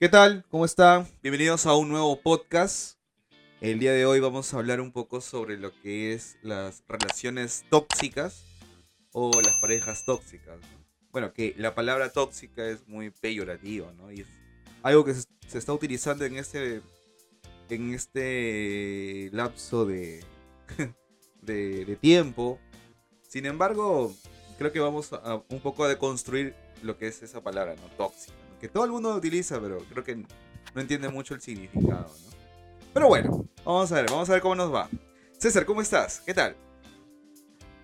¿Qué tal? ¿Cómo están? Bienvenidos a un nuevo podcast. El día de hoy vamos a hablar un poco sobre lo que es las relaciones tóxicas o las parejas tóxicas. ¿no? Bueno, que la palabra tóxica es muy peyorativa, ¿no? Y es algo que se, está utilizando en este, en este lapso de, de, de tiempo. Sin embargo, creo que vamos a un poco a deconstruir lo que es esa palabra, ¿no? Tóxica. Que todo el mundo utiliza, pero creo que no entiende mucho el significado, ¿no? Pero bueno, vamos a ver, vamos a ver cómo nos va. César, ¿cómo estás? ¿Qué tal?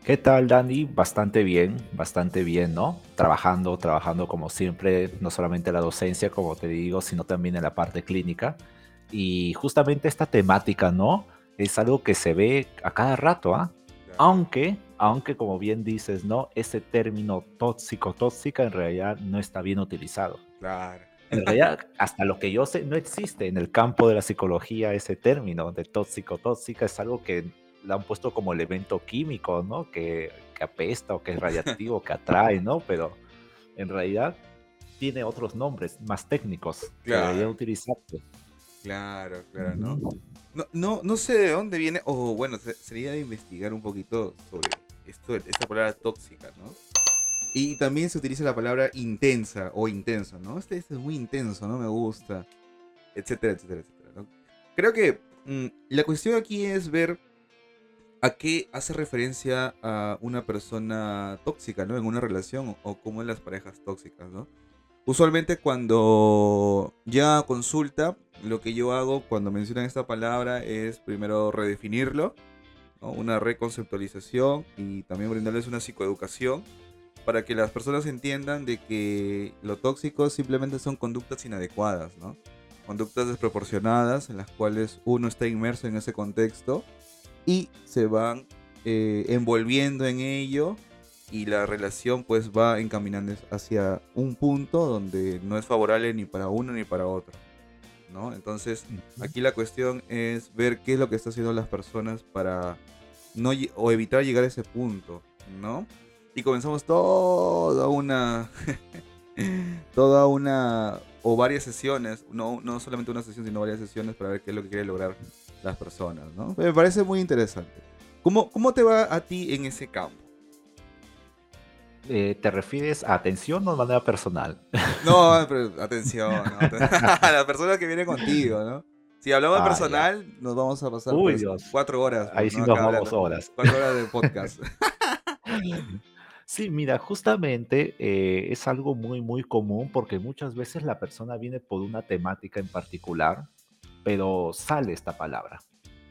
¿Qué tal, Dani? Bastante bien, bastante bien, ¿no? Trabajando, trabajando como siempre, no solamente la docencia, como te digo, sino también en la parte clínica. Y justamente esta temática, ¿no? Es algo que se ve a cada rato, ¿ah? Aunque, aunque como bien dices, ¿no? Ese término tóxico, tóxica, en realidad no está bien utilizado. Claro. En realidad, hasta lo que yo sé, no existe en el campo de la psicología ese término de tóxico, tóxica, es algo que le han puesto como elemento químico, ¿no? Que, que apesta o que es radiactivo, que atrae, ¿no? Pero en realidad tiene otros nombres más técnicos que Claro. deberían utilizarse. Claro, claro, ¿no? No, no, no sé de dónde viene, o bueno, se- sería de investigar un poquito sobre esto, esta palabra tóxica, ¿no? Y también se utiliza la palabra intensa o intenso, ¿no? Este, este es muy intenso, no me gusta, etcétera, etcétera, etcétera. ¿no? Creo que mm, la cuestión aquí es ver a qué hace referencia a una persona tóxica, ¿no? En una relación o como en las parejas tóxicas, ¿no? Usualmente cuando ya consulta, lo que yo hago cuando mencionan esta palabra es primero redefinirlo, ¿no? una reconceptualización y también brindarles una psicoeducación para que las personas entiendan de que lo tóxico simplemente son conductas inadecuadas, ¿no? Conductas desproporcionadas en las cuales uno está inmerso en ese contexto y se van eh, envolviendo en ello y la relación pues va encaminando hacia un punto donde no es favorable ni para uno ni para otro, ¿no? Entonces aquí la cuestión es ver qué es lo que están haciendo las personas para no o evitar llegar a ese punto, ¿no? Y comenzamos toda una toda una o varias sesiones, no, no solamente una sesión, sino varias sesiones para ver qué es lo que quieren lograr las personas, ¿no? Me parece muy interesante. ¿Cómo, cómo te va a ti en ese campo? Eh, ¿Te refieres a atención o de manera personal? No, pero atención, ¿no? a la persona que viene contigo, ¿no? Si hablamos Ah, ya. personal, nos vamos a pasar Uy, pues, Dios. cuatro horas. Ahí pues, sí ¿no? nos vamos hablando. horas. Cuatro horas de podcast. Sí, mira, justamente eh, es algo muy, muy común porque muchas veces la persona viene por una temática en particular, pero sale esta palabra,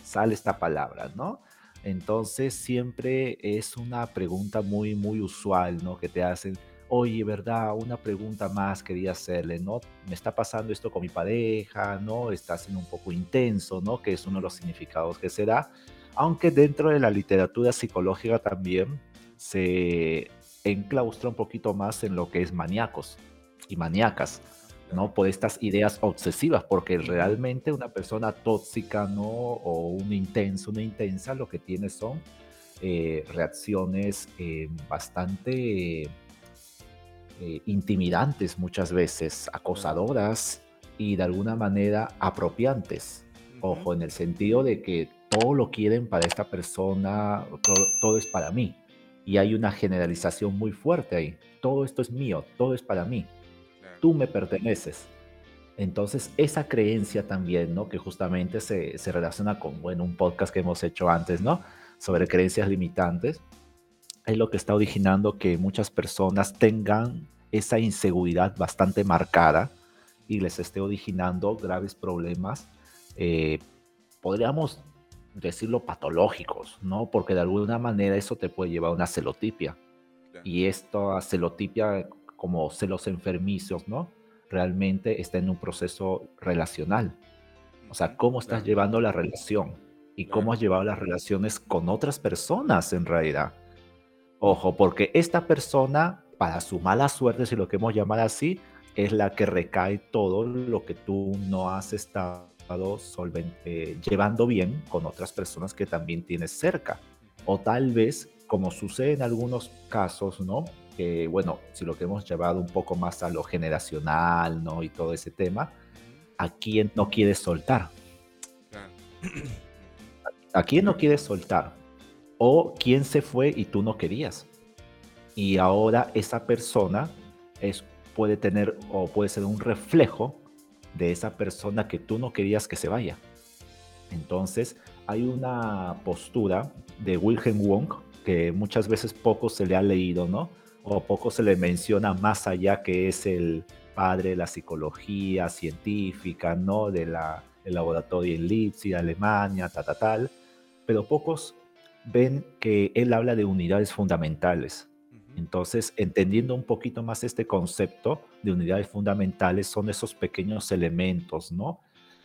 sale esta palabra, ¿no? Entonces siempre es una pregunta muy, muy usual, ¿no? Que te hacen, oye, ¿verdad? Una pregunta más quería hacerle, ¿no? Me está pasando esto con mi pareja, ¿no? Está siendo un poco intenso, ¿no? Que es uno de los significados que se da, aunque dentro de la literatura psicológica también se enclaustra un poquito más en lo que es maníacos y maníacas, ¿no? Por estas ideas obsesivas, porque realmente una persona tóxica, ¿no? O un intenso, una intensa, lo que tiene son eh, reacciones eh, bastante eh, intimidantes muchas veces, acosadoras y de alguna manera apropiantes. Ojo, en el sentido de que todo lo quieren para esta persona, todo, todo es para mí. Y hay una generalización muy fuerte ahí. Todo esto es mío, todo es para mí. Tú me perteneces. Entonces, esa creencia también, ¿no? Que justamente se, se relaciona con, bueno, un podcast que hemos hecho antes, ¿no? Sobre creencias limitantes. Es lo que está originando que muchas personas tengan esa inseguridad bastante marcada y les esté originando graves problemas, eh, podríamos decirlo patológicos, ¿no? Porque de alguna manera eso te puede llevar a una celotipia. Claro. Y esta celotipia, como celos enfermizos, ¿no? Realmente está en un proceso relacional. O sea, cómo estás Claro. llevando la relación y cómo has llevado las relaciones con otras personas en realidad. Ojo, porque esta persona, para su mala suerte, si lo queremos llamar así, es la que recae todo lo que tú no has estado eh, llevando bien con otras personas que también tienes cerca. O tal vez, como sucede en algunos casos, ¿no? Que, bueno, si lo que hemos llevado un poco más a lo generacional, ¿no? Y todo ese tema, a quién no quieres soltar. ¿A quién no quieres soltar? O quién se fue y tú no querías. Y ahora esa persona es, puede tener o puede ser un reflejo de esa persona que tú no querías que se vaya. Entonces, hay una postura de Wilhelm Wong que muchas veces poco se le ha leído, ¿no? O poco se le menciona más allá que es el padre de la psicología científica, ¿no? De la, del laboratorio en Leipzig, Alemania, ta, ta, tal. Pero pocos ven que él habla de unidades fundamentales. Entonces, entendiendo un poquito más este concepto de unidades fundamentales, son esos pequeños elementos, ¿no?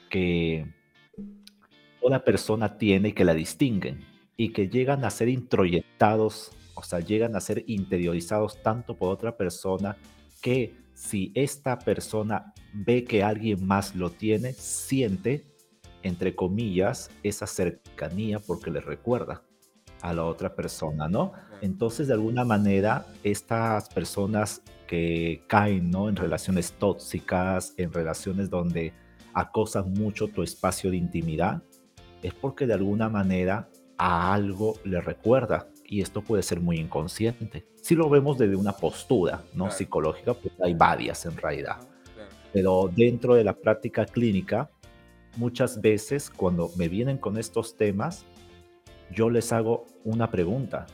Que toda persona tiene y que la distinguen y que llegan a ser introyectados, o sea, llegan a ser interiorizados tanto por otra persona que si esta persona ve que alguien más lo tiene, siente, entre comillas, esa cercanía porque le recuerda a la otra persona, ¿no? Entonces, de alguna manera, estas personas que caen, ¿no? En relaciones tóxicas, en relaciones donde acosan mucho tu espacio de intimidad, es porque de alguna manera a algo le recuerda. Y esto puede ser muy inconsciente. Si lo vemos desde una postura no psicológica, pues hay varias en realidad. Pero dentro de la práctica clínica, muchas veces cuando me vienen con estos temas, yo les hago una pregunta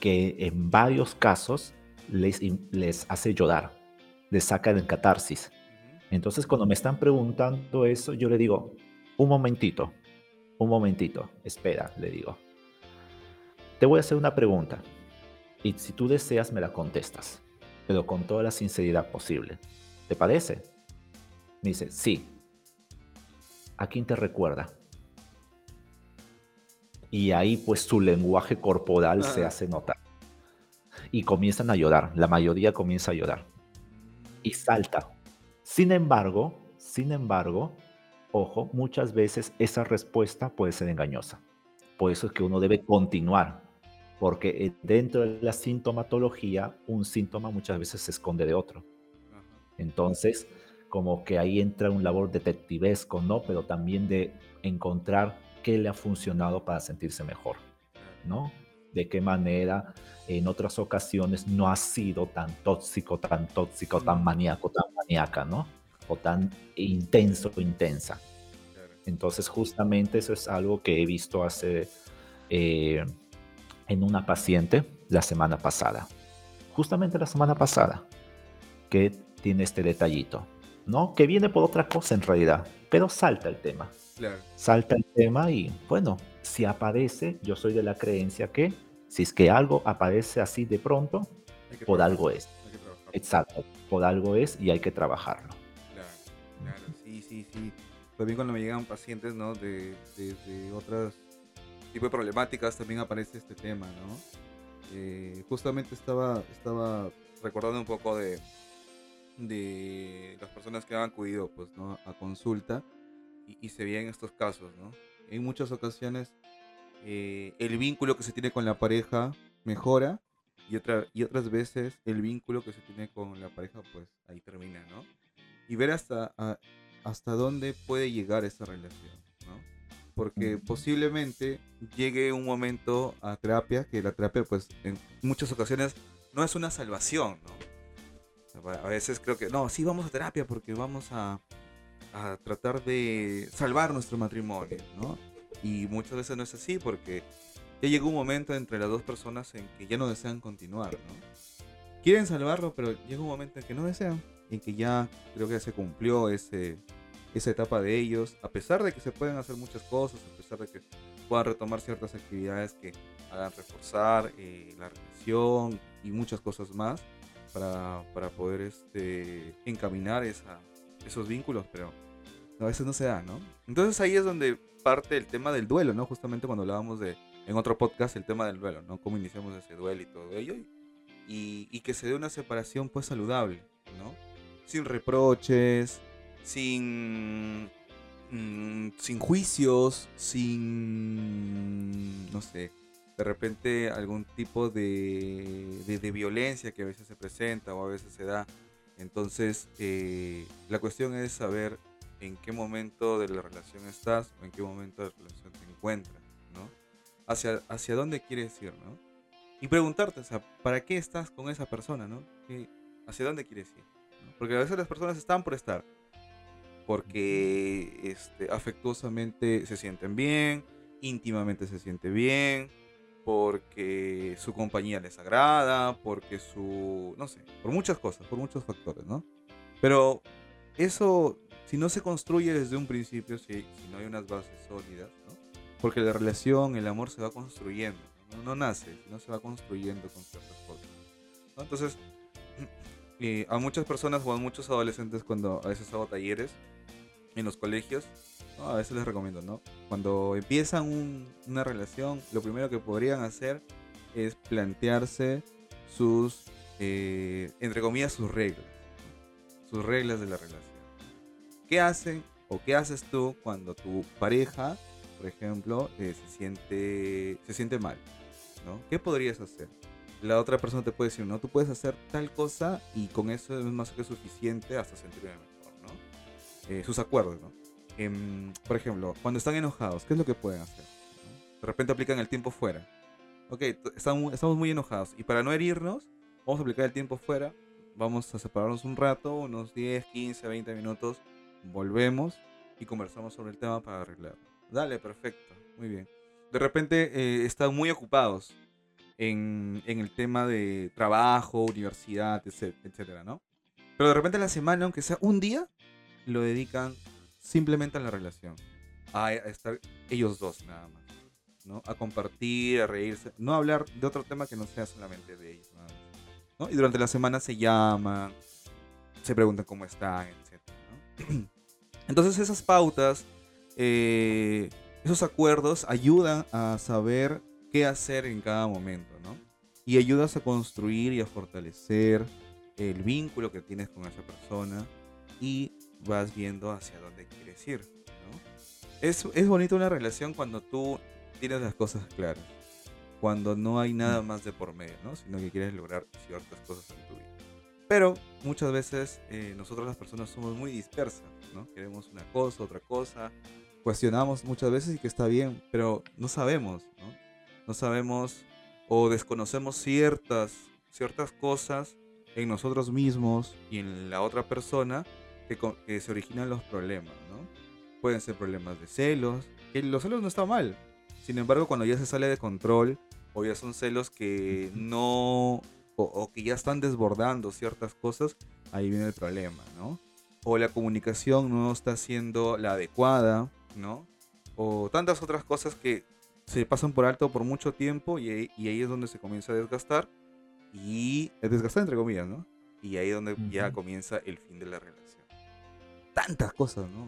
que en varios casos les, les hace llorar, les saca del catarsis. Entonces, cuando me están preguntando eso, yo le digo, un momentito, un momentito, espera, le digo. Te voy a hacer una pregunta y si tú deseas me la contestas, pero con toda la sinceridad posible. ¿Te parece? Me dice, sí. ¿A quién te recuerda? Y ahí pues su lenguaje corporal se hace notar. Y comienzan a llorar, la mayoría comienza a llorar. Y salta. Sin embargo, sin embargo, ojo, muchas veces esa respuesta puede ser engañosa. Por eso es que uno debe continuar, porque eh, dentro de la sintomatología, un síntoma muchas veces se esconde de otro. Entonces, como que ahí entra un labor detectivesco, ¿no? Pero también de encontrar qué le ha funcionado para sentirse mejor, ¿no? De qué manera en otras ocasiones no ha sido tan tóxico, tan tóxico, tan maníaco, tan maníaca, ¿no? O tan intenso o intensa. Entonces, justamente eso es algo que he visto hace eh, en una paciente la semana pasada. Justamente la semana pasada, que tiene este detallito, ¿no? Que viene por otra cosa en realidad, pero salta el tema. Salta el tema y bueno, si aparece, yo soy de la creencia que si es que algo aparece así de pronto, por algo es. Exacto, por algo es y hay que trabajarlo. Claro, claro, sí, sí, sí. También cuando me llegan pacientes, ¿no? De, de, otros tipos de problemáticas también aparece este tema, ¿no? Eh, justamente estaba, estaba recordando un poco de, de las personas que han acudido pues, ¿no? a consulta y, se ve en estos casos, ¿no? En muchas ocasiones eh, el vínculo que se tiene con la pareja mejora y, otra, y otras veces el vínculo que se tiene con la pareja pues ahí termina, ¿no? Y ver hasta, hasta dónde puede llegar esa relación, ¿no? Porque posiblemente llegue un momento a terapia, que la terapia pues en muchas ocasiones no es una salvación, ¿no? A veces creo que, no, sí vamos a terapia porque vamos a, a tratar de salvar nuestro matrimonio, ¿no? Y muchas veces no es así porque ya llegó un momento entre las dos personas en que ya no desean continuar, ¿no? Quieren salvarlo, pero llega un momento en que no desean, en que ya creo que ya se cumplió ese, esa etapa de ellos, a pesar de que se pueden hacer muchas cosas, a pesar de que puedan retomar ciertas actividades que hagan reforzar eh, la relación y muchas cosas más para, para poder este, encaminar esa, esos vínculos, pero a veces no se da, ¿no? Entonces ahí es donde parte el tema del duelo, ¿no? Justamente cuando hablábamos de, en otro podcast, el tema del duelo, ¿no? Cómo iniciamos ese duelo y todo ello. Y, y que se dé una separación, pues, saludable, ¿no? Sin reproches, sin, mm, sin juicios, sin, no sé, de repente algún tipo de, de, de, violencia que a veces se presenta o a veces se da entonces, eh, la cuestión es saber en qué momento de la relación estás o en qué momento de la relación te encuentras, ¿no? Hacia, hacia dónde quieres ir, ¿no? Y preguntarte, o sea, ¿para qué estás con esa persona, ¿no? ¿Hacia dónde quieres ir? Porque a veces las personas están por estar, porque este, afectuosamente se sienten bien, íntimamente se siente bien, porque su compañía les agrada, porque su, no sé, por muchas cosas, por muchos factores, ¿no? Pero eso, si no se construye desde un principio, si, no hay unas bases sólidas, ¿no? Porque la relación, el amor se va construyendo, no, no nace, sino se va construyendo con ciertas cosas. ¿no? Entonces, eh, a muchas personas o a muchos adolescentes cuando a veces hago talleres en los colegios, a veces les recomiendo, ¿no? Cuando empiezan una relación, lo primero que podrían hacer es plantearse sus, eh, entre comillas, sus reglas. Sus reglas de la relación. ¿Qué hacen o qué haces tú cuando tu pareja, por ejemplo, eh, se, siente, se siente mal? ¿no? ¿Qué podrías hacer? La otra persona te puede decir, no, tú puedes hacer tal cosa y con eso es más que suficiente hasta sentirme mejor, ¿no? Eh, sus acuerdos, ¿no? Em, por ejemplo, cuando están enojados, ¿qué es lo que pueden hacer? De repente aplican el tiempo fuera. Ok, estamos, estamos muy enojados y para no herirnos, vamos a aplicar el tiempo fuera, vamos a separarnos un rato, unos 10, 15, 20 minutos, volvemos y conversamos sobre el tema para arreglarlo. Dale, perfecto, muy bien. De repente eh, están muy ocupados en, en, el tema de trabajo, universidad, etcétera, ¿no? Pero de repente la semana, aunque sea un día, lo dedican simplemente a la relación, a, estar ellos dos nada más, ¿no? A compartir, a reírse, no hablar de otro tema que no sea solamente de ellos, nada más, ¿no? Y durante la semana se llaman, se preguntan cómo están, etc. ¿no? Entonces esas pautas, eh, esos acuerdos ayudan a saber qué hacer en cada momento, ¿no? Y ayudas a construir y a fortalecer el vínculo que tienes con esa persona y vas viendo hacia dónde quieres ir. ¿no? Es, es bonito una relación cuando tú tienes las cosas claras, cuando no hay nada más de por medio, ¿no? sino que quieres lograr ciertas cosas en tu vida. Pero muchas veces eh, nosotros las personas somos muy dispersas, ¿no? Queremos una cosa, otra cosa, cuestionamos muchas veces y que está bien, pero no sabemos, ¿no? No sabemos o desconocemos ciertas, ciertas cosas en nosotros mismos y en la otra persona que, se originan los problemas, ¿no? Pueden ser problemas de celos, que los celos no están mal. Sin embargo, cuando ya se sale de control, o ya son celos que no, o, que ya están desbordando ciertas cosas, ahí viene el problema, ¿no? O la comunicación no está siendo la adecuada, ¿no? O tantas otras cosas que se pasan por alto por mucho tiempo y ahí, y ahí es donde se comienza a desgastar. Y desgastar entre comillas, ¿no? Y ahí es donde ya comienza el fin de la relación tantas cosas, ¿no?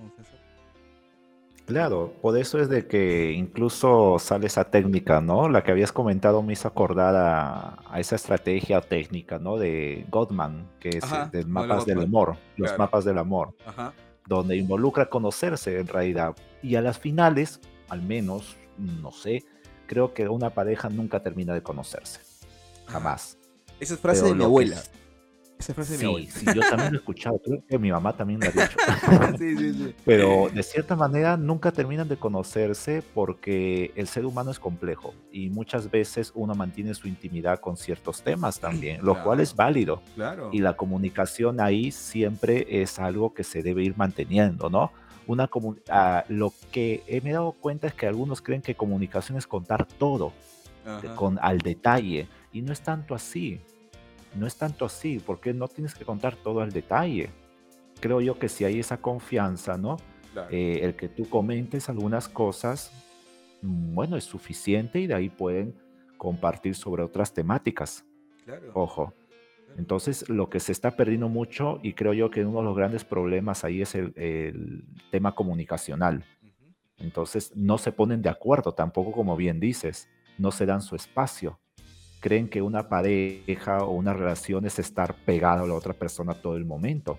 Claro, por eso es de que incluso sale esa técnica, ¿no? La que habías comentado me hizo acordar a, esa estrategia técnica, ¿no? De Gottman, que es de mapas del amor, los mapas del amor, donde involucra conocerse en realidad. Y a las finales, al menos, no sé, creo que una pareja nunca termina de conocerse. Jamás. Esa es frase de mi abuela. Esa frase sí, sí, yo también lo he escuchado, creo que mi mamá también lo ha dicho. sí, sí, sí. Pero de cierta manera nunca terminan de conocerse porque el ser humano es complejo y muchas veces uno mantiene su intimidad con ciertos temas también, lo cual es válido. Claro. Y la comunicación ahí siempre es algo que se debe ir manteniendo, ¿no? Una ah, lo que he me he dado cuenta es que algunos creen que comunicación es contar todo, con al detalle, y no es tanto así no es tanto así, porque no tienes que contar todo al detalle. Creo yo que si hay esa confianza, ¿no? Eh, el que tú comentes algunas cosas, mm, bueno, es suficiente y de ahí pueden compartir sobre otras temáticas. Claro. Ojo. Entonces, lo que se está perdiendo mucho, y creo yo que uno de los grandes problemas ahí es el, tema comunicacional. Entonces, no se ponen de acuerdo tampoco, como bien dices, no se dan su espacio creen que una pareja o una relación es estar pegado a la otra persona todo el momento.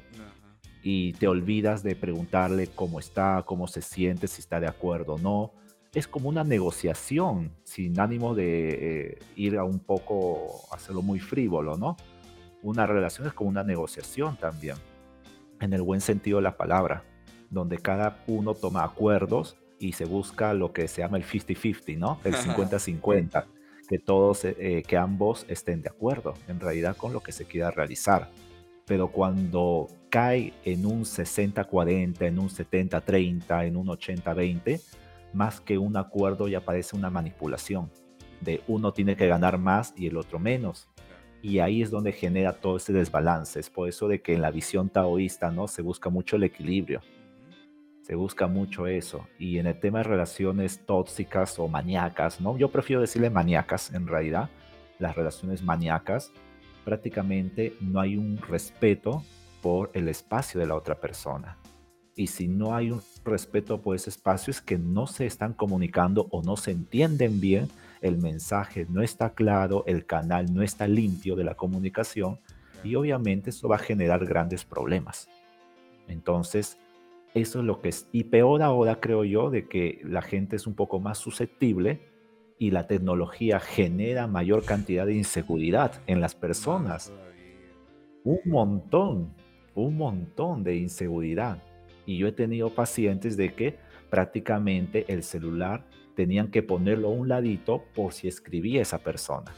Y te olvidas de preguntarle cómo está, cómo se siente, si está de acuerdo o no. Es como una negociación, sin ánimo de eh, ir a un poco, hacerlo muy frívolo, ¿no? Una relación es como una negociación también, en el buen sentido de la palabra. donde cada uno toma acuerdos y se busca lo que se llama el 50-50, ¿no? El 50-50, que todos, eh, que ambos estén de acuerdo en realidad con lo que se quiera realizar. Pero cuando cae en un 60-40, en un 70-30, en un 80-20, más que un acuerdo ya parece una manipulación de uno tiene que ganar más y el otro menos. Y ahí es donde genera todo ese desbalance. Es por eso de que en la visión taoísta ¿no? se busca mucho el equilibrio. Se busca mucho eso. Y en el tema de relaciones tóxicas o maníacas, ¿no? yo prefiero decirle maníacas en realidad, las relaciones maníacas, prácticamente no hay un respeto por el espacio de la otra persona. Y si no hay un respeto por ese espacio es que no se están comunicando o no se entienden bien el mensaje no está claro, el canal no está limpio de la comunicación y obviamente eso va a generar grandes problemas. Entonces, eso es lo que es. Y peor ahora creo yo de que la gente es un poco más susceptible y la tecnología genera mayor cantidad de inseguridad en las personas. Un montón, un montón de inseguridad. Y yo he tenido pacientes de que prácticamente el celular tenían que ponerlo a un ladito por si escribía esa persona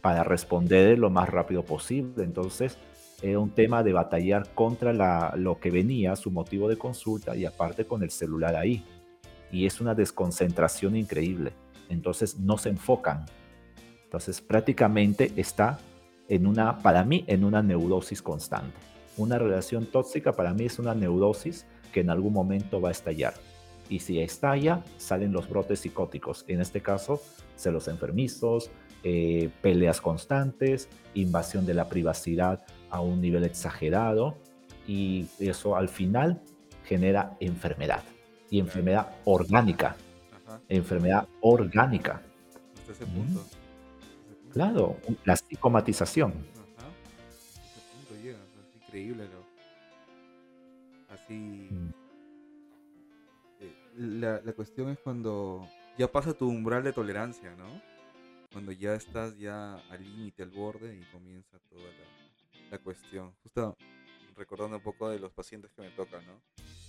para responder lo más rápido posible. Entonces, era un tema de batallar contra lo que venía, su motivo de consulta y aparte con el celular ahí. Y es una desconcentración increíble. Entonces, no se enfocan. Entonces, prácticamente está en una, para mí, en una neurosis constante. Una relación tóxica para mí es una neurosis que en algún momento va a estallar y si estalla, salen los brotes psicóticos. En este caso, celos enfermizos, eh, peleas constantes, invasión de la privacidad a un nivel exagerado y eso al final genera enfermedad y enfermedad orgánica. Enfermedad orgánica. Hasta ese punto. Claro, la psicomatización. Ajá. Hasta ese punto llega. Es increíble. Lo... Así. Mm la, la, cuestión es cuando ya pasa tu umbral de tolerancia, ¿no? Cuando ya estás ya al límite, al borde y comienza toda la, la, cuestión. Justo recordando un poco de los pacientes que me tocan, ¿no?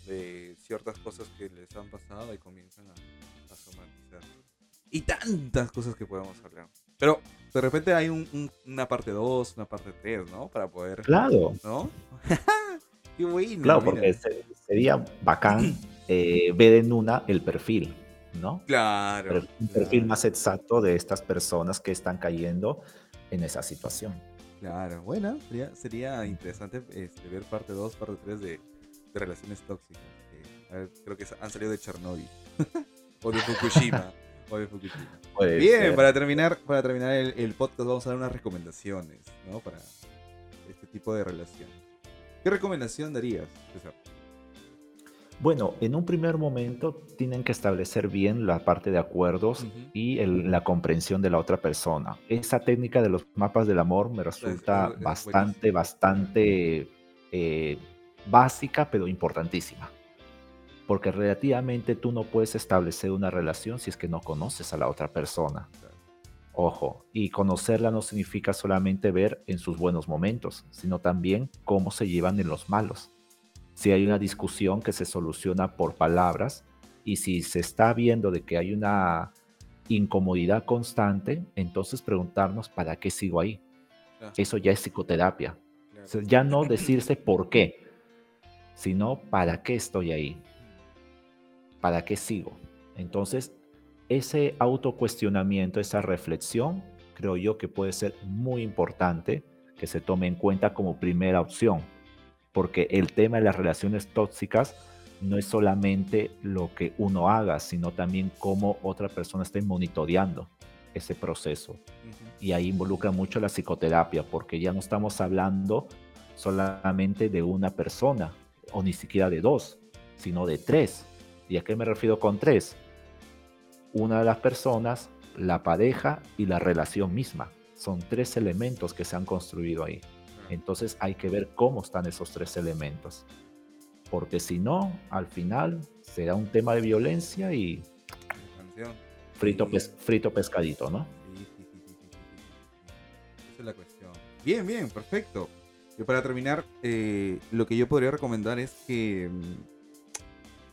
De ciertas cosas que les han pasado y comienzan a, a somatizar. Y tantas cosas que podemos hablar. Pero de repente hay un, un, una parte 2, una parte 3, ¿no? Para poder... Claro. ¿No? Qué bueno. Claro, porque sería bacán eh, ver en una el perfil, ¿no? Claro. Un perfil más exacto de estas personas que están cayendo en esa situación. Claro, bueno, sería, sería interesante este, ver parte 2, parte 3 de, de, relaciones tóxicas. Eh, ver, creo que han salido de Chernobyl. o de Fukushima. o de Fukushima. Puede Bien, ser. para terminar, para terminar el, el, podcast vamos a dar unas recomendaciones, ¿no? Para este tipo de relación. ¿Qué recomendación darías, César? Bueno, en un primer momento tienen que establecer bien la parte de acuerdos uh -huh. y el, la comprensión de la otra persona. Esa técnica de los mapas del amor me resulta es, es, es bastante, bastante eh, básica, pero importantísima. Porque relativamente tú no puedes establecer una relación si es que no conoces a la otra persona. Ojo, y conocerla no significa solamente ver en sus buenos momentos, sino también cómo se llevan en los malos si hay una discusión que se soluciona por palabras y si se está viendo de que hay una incomodidad constante, entonces preguntarnos para qué sigo ahí. Claro. Eso ya es psicoterapia. Claro. O sea, ya no decirse por qué, sino para qué estoy ahí, para qué sigo. Entonces, ese autocuestionamiento, esa reflexión, creo yo que puede ser muy importante que se tome en cuenta como primera opción porque el tema de las relaciones tóxicas no es solamente lo que uno haga, sino también cómo otra persona esté monitoreando ese proceso. Uh -huh. Y ahí involucra mucho la psicoterapia, porque ya no estamos hablando solamente de una persona, o ni siquiera de dos, sino de tres. ¿Y a qué me refiero con tres? Una de las personas, la pareja y la relación misma. Son tres elementos que se han construido ahí. Entonces hay que ver cómo están esos tres elementos. Porque si no, al final será un tema de violencia y frito, pes frito pescadito, ¿no? Sí, sí, sí, Esa es la cuestión. Bien, bien, perfecto. Y para terminar, eh, lo que yo podría recomendar es que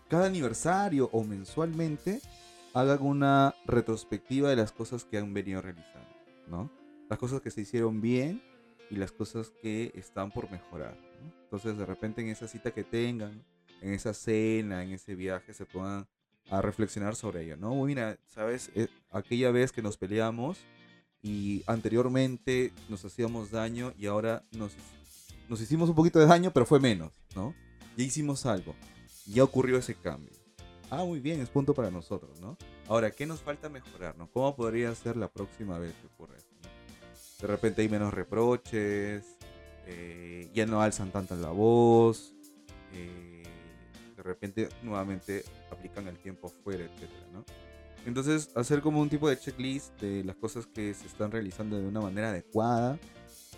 cada aniversario o mensualmente hagan una retrospectiva de las cosas que han venido realizando, ¿no? Las cosas que se hicieron bien y las cosas que están por mejorar. Entonces, de repente en esa cita que tengan, en esa cena, en ese viaje, se puedan a reflexionar sobre ello, ¿no? Mira, ¿sabes? Eh, aquella vez que nos peleamos y anteriormente nos hacíamos daño y ahora nos, nos hicimos un poquito de daño, pero fue menos, ¿no? Ya hicimos algo. Ya ocurrió ese cambio. Ah, muy bien, es punto para nosotros, ¿no? Ahora, ¿qué nos falta mejorar, no? ¿Cómo podría ser la próxima vez que ocurra esto? De repente hay menos reproches, eh, ya no alzan tanto la voz, eh, de repente nuevamente aplican el tiempo fuera, etcétera, ¿no? Entonces, hacer como un tipo de checklist de las cosas que se están realizando de una manera adecuada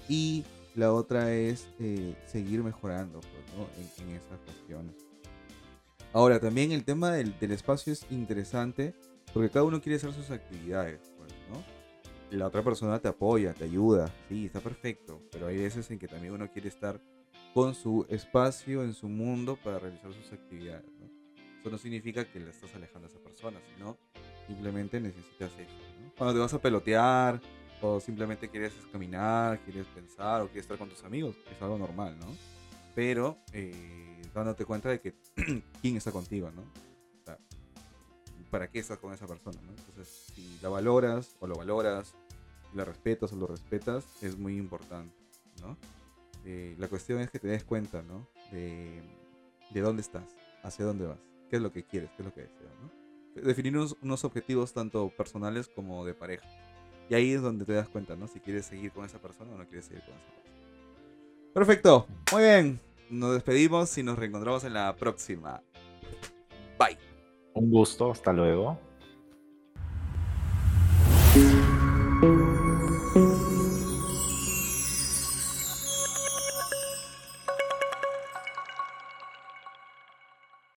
y la otra es eh, seguir mejorando pues, en, esas cuestiones. Ahora, también el tema del, del, espacio es interesante porque cada uno quiere hacer sus actividades, ¿no? La otra persona te apoya, te ayuda, sí, está perfecto, pero hay veces en que también uno quiere estar con su espacio, en su mundo para realizar sus actividades. ¿no? Eso no significa que le estás alejando a esa persona, sino simplemente necesitas eso. ¿no? Cuando te vas a pelotear o simplemente quieres caminar, quieres pensar o quieres estar con tus amigos, es algo normal, ¿no? Pero eh, dándote cuenta de que quién está contigo, ¿no? ¿Para qué estás con esa persona, ¿no? Entonces, si la valoras o lo valoras, la respetas o lo respetas, es muy importante, ¿no? Eh, la cuestión es que te des cuenta, ¿no? De, dónde estás, hacia dónde vas, qué es lo que quieres, qué es lo que deseas, ¿no? Definir unos, objetivos tanto personales como de pareja. Y ahí es donde te das cuenta, ¿no? Si quieres seguir con esa persona o no quieres seguir con esa persona. Perfecto, muy bien. Nos despedimos y nos reencontramos en la próxima. Un gusto, hasta luego.